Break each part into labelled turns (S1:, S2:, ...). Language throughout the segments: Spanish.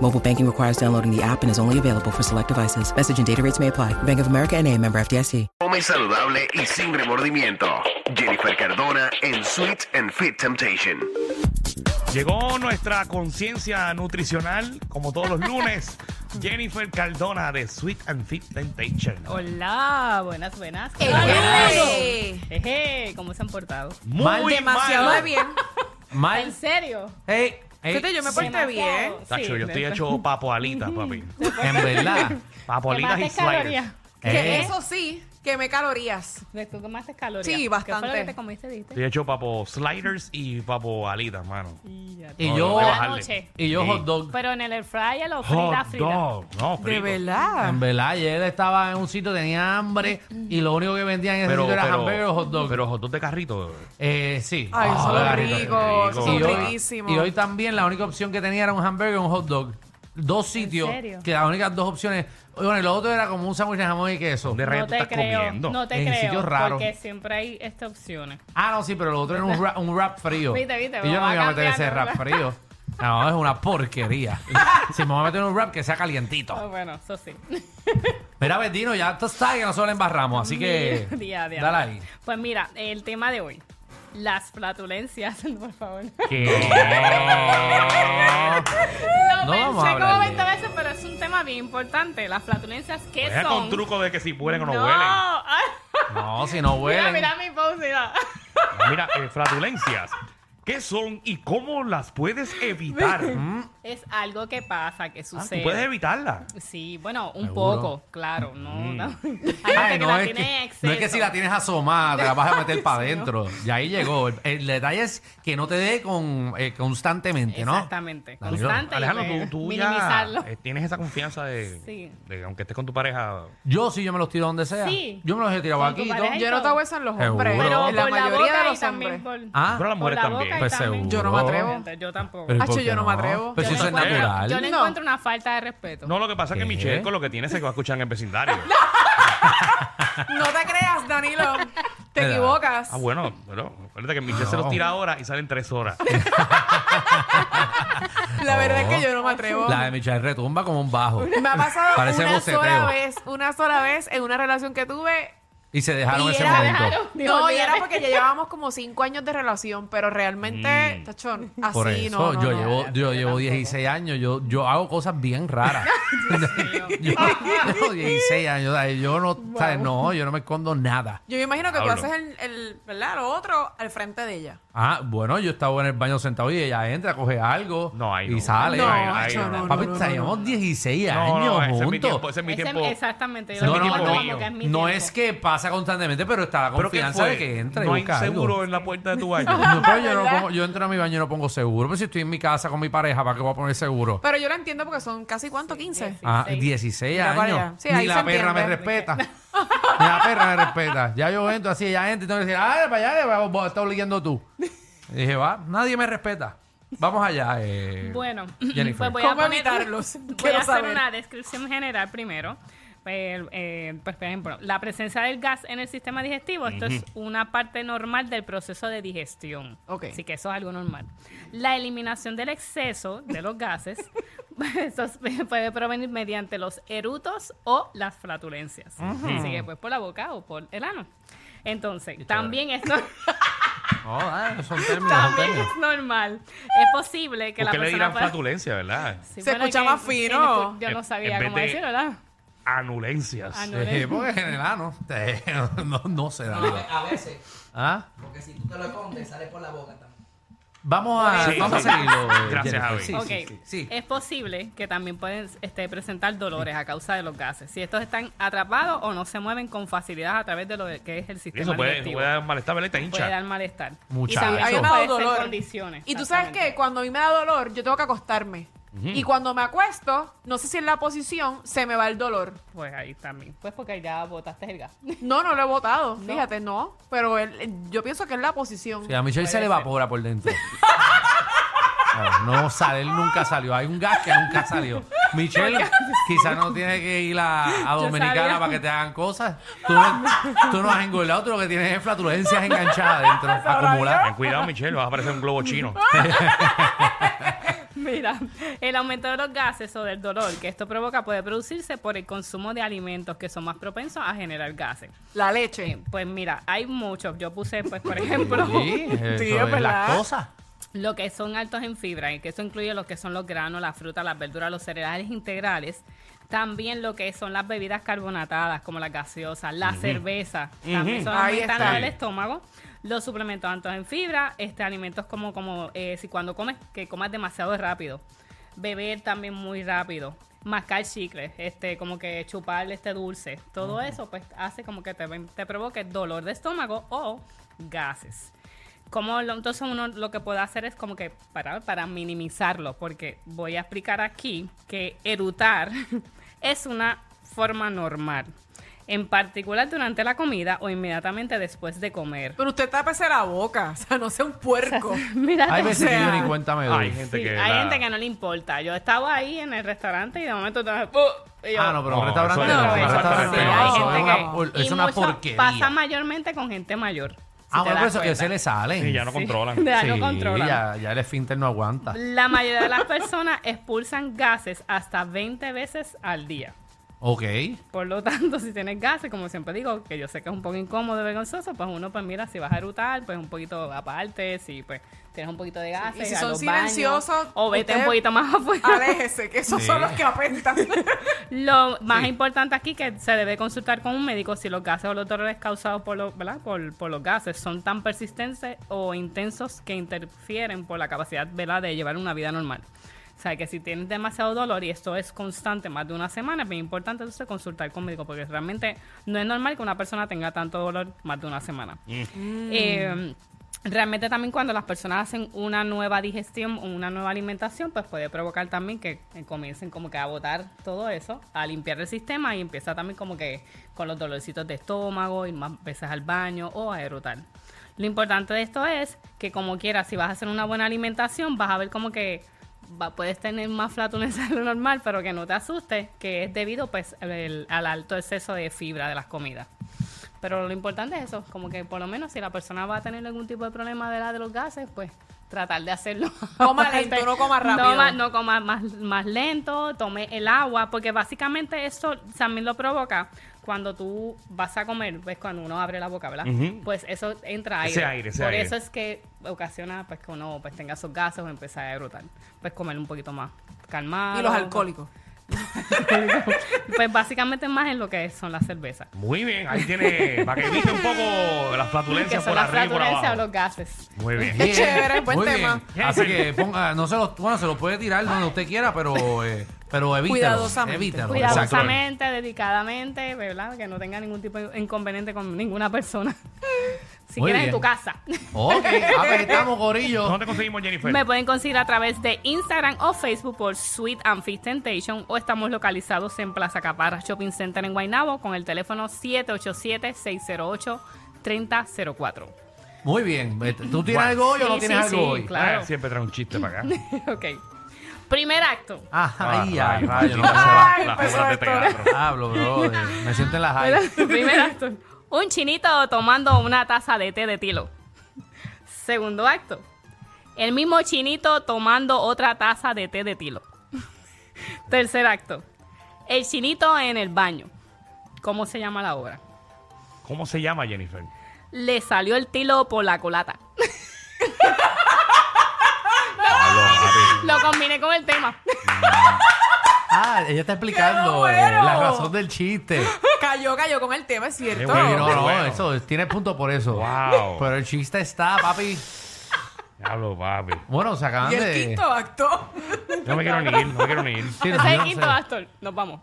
S1: Mobile banking requires downloading the app and is only available for select devices. Message and data rates may apply. Bank of America and a member FDIC.
S2: Come saludable y sin remordimiento. Jennifer Cardona en Sweet and Fit Temptation.
S3: Llegó nuestra conciencia nutricional, como todos los lunes. Jennifer Cardona de Sweet and Fit Temptation.
S4: Hola, buenas, buenas.
S5: ¡Ey!
S4: Jeje, ¿cómo se han portado?
S3: Muy
S5: Mal, demasiado
S3: mal.
S5: bien.
S4: ¿En
S6: Mal.
S4: serio?
S6: Hey, hey,
S5: Fíjate, yo me porté
S4: Demasiado.
S5: bien.
S3: Tacho,
S4: Sí,
S3: yo estoy hecho papo alitas, papi.
S6: en verdad.
S3: Papo alitas y
S4: ¿Quemaste
S3: sliders.
S4: calorías?
S5: Que
S6: Eh.
S5: eso sí, quemé calorías.
S4: ¿De ¿Tú quemaste calorías?
S5: Sí,
S4: ¿Qué fue lo
S5: bastante.
S4: que te comiste?
S3: Estoy hecho papo sliders y papo alitas, mano.
S4: Y ya.
S6: Y
S3: No,
S6: yo,
S3: no, bajarle.
S6: y yo
S3: Sí.
S6: hot dog.
S4: Pero en el air fryer o frita,
S3: Hot
S4: frita.
S3: dog. No,
S5: De
S3: frito.
S5: verdad.
S6: En verdad, ayer estaba en un sitio, tenía hambre y lo único que vendían en ese
S3: Pero,
S6: sitio era hamburger o hot dog.
S3: pero hot dog de carrito.
S6: eh, sí.
S5: Ay,
S6: Ah,
S5: son
S6: de
S5: los
S6: carrito.
S5: ricos,
S3: rico.
S5: son
S6: Y hoy,
S5: riquísimos.
S6: y hoy también la única opción que tenía era un hamburger y un hot dog. Dos sitios.
S4: serio?
S6: Que las únicas dos opciones. Bueno, y lo otro era como un sándwich de jamón y queso.
S3: ¿Dónde
S4: No
S3: rayos tú
S4: te
S3: estás
S4: creo,
S3: comiendo?
S4: no te
S6: En
S4: creo,
S6: sitios raros.
S4: porque siempre hay estas opciones.
S6: Ah, no, sí, pero lo otro era un wrap, un wrap frío.
S4: Viste, viste,
S6: y yo no me iba a meter ese wrap
S4: ¿verdad?
S6: frío. No, es una porquería. si me voy a meter un wrap que sea calientito.
S4: bueno, eso sí.
S6: Mira, Betino, ya esto está que nosotros le embarramos, así que.
S4: Día, día.
S6: Dale ahí.
S4: Pues mira, el tema de hoy. Las flatulencias, por favor.
S3: ¿Qué?
S6: No vamos a hablar
S4: como
S6: de
S4: 20 veces, pero es un tema bien importante. Las flatulencias, ¿qué
S3: Deja
S4: son?
S3: con truco de que si huelen o no,
S4: no.
S3: huelen.
S6: No, si no huelen.
S4: Mira, mira mi pose, mira.
S3: Mira, eh, flatulencias. ¿Qué son y cómo las puedes evitar? Mm.
S4: Es algo que pasa, que
S3: Ah,
S4: sucede.
S3: ¿Tú puedes evitarla?
S4: Sí, bueno, un
S6: ¿Seguro?
S4: poco, claro. No,
S3: Mm.
S4: no. Hay que
S6: no,
S4: la
S6: es que,
S4: exceso.
S6: no es que si la tienes asomada, te la vas a meter para
S4: Sí,
S6: adentro. Y ahí llegó. El, el detalle es que no te dé con, eh, constantemente, ¿no?
S4: Exactamente. Constante.
S3: Alejandro,
S4: me-
S3: tú, tú
S4: minimizarlo.
S3: ya eh, tienes esa confianza de,
S4: Sí.
S3: de aunque estés con tu pareja.
S6: Yo sí, yo me los tiro donde sea.
S4: Sí.
S6: Yo me los he tirado aquí.
S5: Yo no te hago eso en los hombres.
S4: Pero
S5: en la mayoría de los hombres.
S6: Ah,
S3: Pero las mujeres
S4: la
S3: también.
S6: Pues.
S5: Yo no me atrevo.
S4: Yo tampoco.
S6: Pero ¿y
S5: Hacho,
S6: por
S5: yo no me atrevo. Yo
S6: si
S5: no
S6: eso es
S5: puedo.
S6: natural.
S4: Yo le
S5: No.
S4: encuentro una falta de respeto.
S3: No, lo que pasa es que
S6: ¿Qué?
S3: Michelle con lo que tiene se va a escuchar en el vecindario.
S5: No te creas, Danilo. Te
S6: Mira.
S5: equivocas.
S3: Ah, bueno, bueno, acuérdate que Michelle se los tira ahora y salen tres horas.
S5: La verdad es que yo no me atrevo.
S6: La de Michelle retumba como un bajo.
S5: Me ha pasado
S6: Parece
S5: una
S6: boceteo.
S5: sola vez, una sola vez en una relación que tuve.
S6: Y se dejaron
S5: Y
S6: ese
S5: era-
S6: momento.
S5: No, y
S4: olvídate.
S5: era porque ya llevábamos como cinco años de relación, pero realmente,
S3: Mm.
S5: tachón, así
S6: Por eso,
S5: no, no,
S6: yo
S5: no.
S6: llevo, yo
S4: yo
S6: llevo
S4: tampoco.
S6: 16 años, yo, yo hago cosas bien raras. yo llevo 16 años, yo no, ¿sabes? no, yo no me escondo nada.
S5: Yo me imagino que tú haces el, el, ¿verdad? Lo otro al frente de ella.
S6: Ah, bueno, yo estaba en el baño sentado y ella entra, coge algo
S3: No, ahí
S6: y
S3: no.
S6: sale.
S5: No, macho,
S3: no.
S5: no,
S6: Papi,
S5: no, no,
S6: teníamos
S5: no.
S6: 16
S3: No,
S6: años
S3: no, ese es mi
S6: juntos.
S3: tiempo, ese es mi
S4: Ese-
S3: tiempo.
S4: exactamente. Yo lo como que es mi
S6: no
S4: tiempo.
S6: es que pasa constantemente, pero está la
S3: ¿Pero qué
S6: confianza
S3: fue?
S6: de que entra y
S3: No hay
S6: busca algo.
S3: seguro en la puerta de tu baño.
S6: No, pero yo, no pongo- yo entro a mi baño y no pongo seguro. Pero si estoy en mi casa con mi pareja, ¿para qué voy a poner seguro?
S5: Pero yo lo entiendo porque son casi, ¿cuánto? 15.
S6: Ah,
S4: 16.
S6: 16
S5: Mira para
S6: años.
S5: allá. Sí,
S6: Ni
S5: ahí
S6: la
S5: se
S6: perra me
S5: entiende.
S6: respeta. Ni la perra me respeta. Ya yo entro así, ella entra y tengo que decir, ah, para allá, que vos estás leyendo tú. Y dije, va, nadie me respeta. Vamos allá, eh,
S4: Bueno,
S6: Jennifer.
S4: pues voy a
S5: ¿Cómo
S4: poner-
S5: evitarlos?
S4: Voy
S5: Quiero
S4: a hacer
S5: saber.
S4: una descripción general primero. Pues, eh, pues, por ejemplo, la presencia del gas en el sistema digestivo, esto es una parte normal del proceso de digestión.
S5: Ok.
S4: Así que eso es algo normal. La eliminación del exceso de los gases, eso es- puede provenir mediante los erutos o las flatulencias. Así que pues por la boca o por el ano. Entonces, también es, no-
S6: No, ah, son términos,
S4: también es normal. Es posible que
S3: ¿Por
S4: la
S3: qué le
S4: persona
S3: dirán
S4: pueda-
S3: flatulencia, verdad?
S4: Sí,
S5: Se
S4: bueno,
S5: escucha
S4: que-
S5: más fino.
S4: Yo no sabía
S3: en
S4: cómo
S3: de-
S4: decirlo, ¿verdad?
S3: Anulencias.
S4: Anu-
S6: Eh, porque en el ano eh, no, no se da.
S7: A veces,
S6: ¿Ah?
S7: porque si tú te lo escondes, sale por la boca también.
S6: Vamos a,
S3: Sí,
S6: vamos
S3: sí.
S6: a seguirlo. eh,
S3: Gracias,
S6: Jennifer.
S3: Javi.
S6: Sí,
S4: Ok.
S6: sí, sí.
S4: Es posible que también pueden este, presentar dolores a causa de los gases. Si estos están atrapados o no se mueven con facilidad a través de lo que es el
S3: Y
S4: sistema
S3: eso puede,
S4: digestivo.
S3: puede dar malestar, ¿verdad? Te
S4: Puede
S3: hincha.
S4: dar malestar.
S6: Muchacho.
S4: Y también
S5: A mí me ha
S4: puede
S5: dado
S4: ser
S5: dolor.
S4: condiciones.
S5: Y tú sabes
S4: exactamente.
S5: que cuando a mí me da dolor, yo tengo que acostarme. Y cuando me acuesto, no sé si en la posición se me va el dolor.
S4: Pues ahí también. Pues porque ya botaste el gas.
S5: No, no lo he botado, fíjate, no. Pero el- yo pienso que es la posición.
S6: Sí, a Michelle se le evapora por dentro. No, no sale, él nunca salió. Hay un gas que nunca salió. Michelle quizás no tiene que ir a, a
S4: Yo
S6: Dominicana
S4: sabía.
S6: para que te hagan cosas. Tú no, tú no has engordado, tú lo que tienes es flatulencias enganchadas dentro,
S3: Ten
S6: acumuladas.
S3: cuidado, Michelle, vas a parecer un globo chino.
S4: Mira, el aumento de los gases o del dolor que esto provoca puede producirse por el consumo de alimentos que son más propensos a generar gases.
S5: La leche.
S4: Pues mira, hay muchos. Yo puse, pues, por ejemplo,
S6: Sí,
S5: Sí,
S6: es
S5: verdad.
S6: lactosa.
S4: lo que son altos en fibra, y que eso incluye lo que son los granos, las frutas, las verduras, los cereales integrales. También lo que son las bebidas carbonatadas, como las gaseosas, la cerveza, también son
S5: Ahí
S4: aumentan
S5: está.
S4: el estómago. Los suplementos altos en fibra, este alimentos como, como eh, si cuando comes, que comas demasiado rápido. Beber también muy rápido. Mascar chicles, este, como que chupar este dulce. Todo eso, pues, hace como que te, te provoque dolor de estómago o gases. Como lo- entonces uno lo que puede hacer es como que para, para minimizarlo, porque voy a explicar aquí que erutar es una forma normal, en particular durante la comida o inmediatamente después de comer.
S5: Pero usted tápese la boca, o sea, no sea un puerco.
S4: Mira,
S6: Hay veces que yo ni cuenta me doy.
S3: Hay gente
S4: sí,
S3: que.
S4: hay
S3: la-
S4: gente que no le importa. Yo estaba ahí en el restaurante y de momento estaba, ¡pum! Y yo,
S6: Ah, no, pero un
S3: No,
S6: restaurante no. restaurante
S3: sí,
S6: no,
S4: hay gente
S6: es una,
S4: que-
S6: es porquería.
S4: Pasa mayormente con gente mayor. si
S6: Ah, bueno, por eso que se le salen.
S3: Sí, ya no
S4: Sí.
S3: controlan.
S4: Ya no
S6: Sí,
S4: controlan.
S6: Ya, ya el esfínter no aguanta.
S4: La mayoría de las personas expulsan gases hasta 20 veces al día.
S6: Ok.
S4: Por lo tanto, si tienes gases, como siempre digo, que yo sé que es un poco incómodo y vergonzoso, pues uno, pues mira, si vas a erutar, pues un poquito aparte, si pues tienes un poquito de gases,
S5: y si
S4: a
S5: son
S4: los baños,
S5: silenciosos,
S4: o vete un poquito más afuera.
S5: Aléjese, que esos
S6: Sí.
S5: son los que apestan.
S4: Lo más importante aquí que se debe consultar con un médico si los gases o los dolores causados por los, ¿verdad? Por, por los gases son tan persistentes o intensos que interfieren por la capacidad ¿verdad? de llevar una vida normal. O sea, que si tienes demasiado dolor y esto es constante más de una semana, es bien importante entonces consultar con médico porque realmente no es normal que una persona tenga tanto dolor más de una semana. Eh, Realmente también cuando las personas hacen una nueva digestión o una nueva alimentación, pues puede provocar también que eh, comiencen como que a botar todo eso, a limpiar el sistema y empieza también como que con los dolorcitos de estómago, ir más veces al baño o a erutar. Lo importante de esto es que como quieras, si vas a hacer una buena alimentación, vas a ver como que va- puedes tener más flatulencia de lo normal, pero que no te asustes, que es debido pues el- al alto exceso de fibra de las comidas. Pero lo importante es eso, como que por lo menos si la persona va a tener algún tipo de problema de la de los gases, pues tratar de hacerlo.
S5: Coma lento, no coma rápido.
S4: No coma más, más lento, tome el agua, porque básicamente eso también lo provoca cuando tú vas a comer, ves cuando uno abre la boca, ¿verdad?
S3: Ujú.
S4: Pues eso entra aire.
S3: Ese aire, ese
S4: Por
S3: aire.
S4: eso es que ocasiona pues que uno pues tenga esos gases o empezar a erutar. Pues comer un poquito más calmado.
S5: y los alcohólicos.
S4: Pues básicamente más en lo que son las cervezas.
S3: Muy bien, ahí tiene. Para que evite un poco las flatulencias por
S4: las
S3: arriba y por
S4: flatulencias o
S3: abajo.
S4: los gases.
S3: Muy bien.
S5: Qué chévere, buen
S6: Muy
S5: tema.
S6: bien. Así que ponga, no se lo, bueno, se lo puede tirar donde usted quiera, pero, eh, pero evítelo.
S5: Cuidadosamente.
S4: Cuidadosamente, dedicadamente, ¿verdad? Que no tenga ningún tipo de inconveniente con ninguna persona. Si
S6: Muy
S4: quieres
S6: bien.
S4: en tu casa.
S6: Ok, a ver, estamos, Gorillo.
S3: ¿Dónde conseguimos Jennifer?
S4: Me pueden conseguir a través de Instagram o Facebook por Sweet and Fit Temptation o estamos localizados en Plaza Caparra Shopping Center en Guaynabo con el teléfono 787-608-3004.
S6: Muy bien. ¿Tú tienes
S3: Bueno.
S6: algo hoy o no
S4: Sí,
S6: tienes
S4: sí,
S6: algo
S4: sí,
S6: hoy?
S4: claro.
S3: Ah, siempre trae un chiste para acá.
S4: ok. Primer acto.
S6: Ajá, ay,
S3: Ah,
S6: ay,
S3: rayos,
S6: rayo, no
S3: las
S6: me
S3: las
S5: empezó
S3: obras de
S5: esto.
S3: teatro.
S6: Hablo, bro. Me siento en la high.
S4: Primer acto. Un chinito tomando una taza de té de tilo. Segundo acto. El mismo chinito tomando otra taza de té de tilo. Tercer acto. El chinito en el baño. ¿Cómo se llama la obra?
S3: ¿Cómo se llama Jennifer?
S4: Le salió el tilo por la culata. Lo combiné con el tema.
S6: Ah, ella está explicando eh, la razón del chiste.
S5: Cayó, cayó con el tema, es cierto.
S3: Qué
S6: Sí,
S3: bueno.
S6: no, no,
S3: bueno.
S6: eso tiene punto por eso.
S3: Wow.
S6: Pero el chiste está, papi.
S3: Diablo, papi.
S6: Bueno, se acaban
S5: Y el
S6: de.
S5: quinto acto.
S3: No me quiero ni ir, no me quiero ni ir.
S6: Sí,
S4: Ese
S6: no,
S4: es el
S6: no
S4: quinto
S6: sé.
S4: actor. Nos vamos.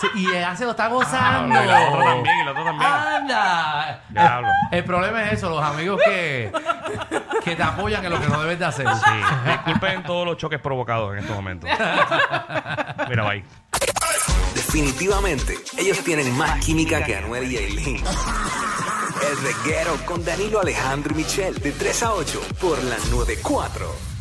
S6: Sí, y ella se lo está
S3: Ah,
S6: gozando.
S3: y el otro también, y el otro también.
S6: Anda.
S3: Diablo.
S6: El problema es eso, los amigos que, que te apoyan en lo que no debes de hacer.
S3: Sí, disculpen todos los choques provocados en estos momentos. Mira, bye.
S8: Definitivamente, ellos tienen más química que Anuel y Aileen. El reguero con Danilo Alejandro y Michel, de 3 a 8, por la 94.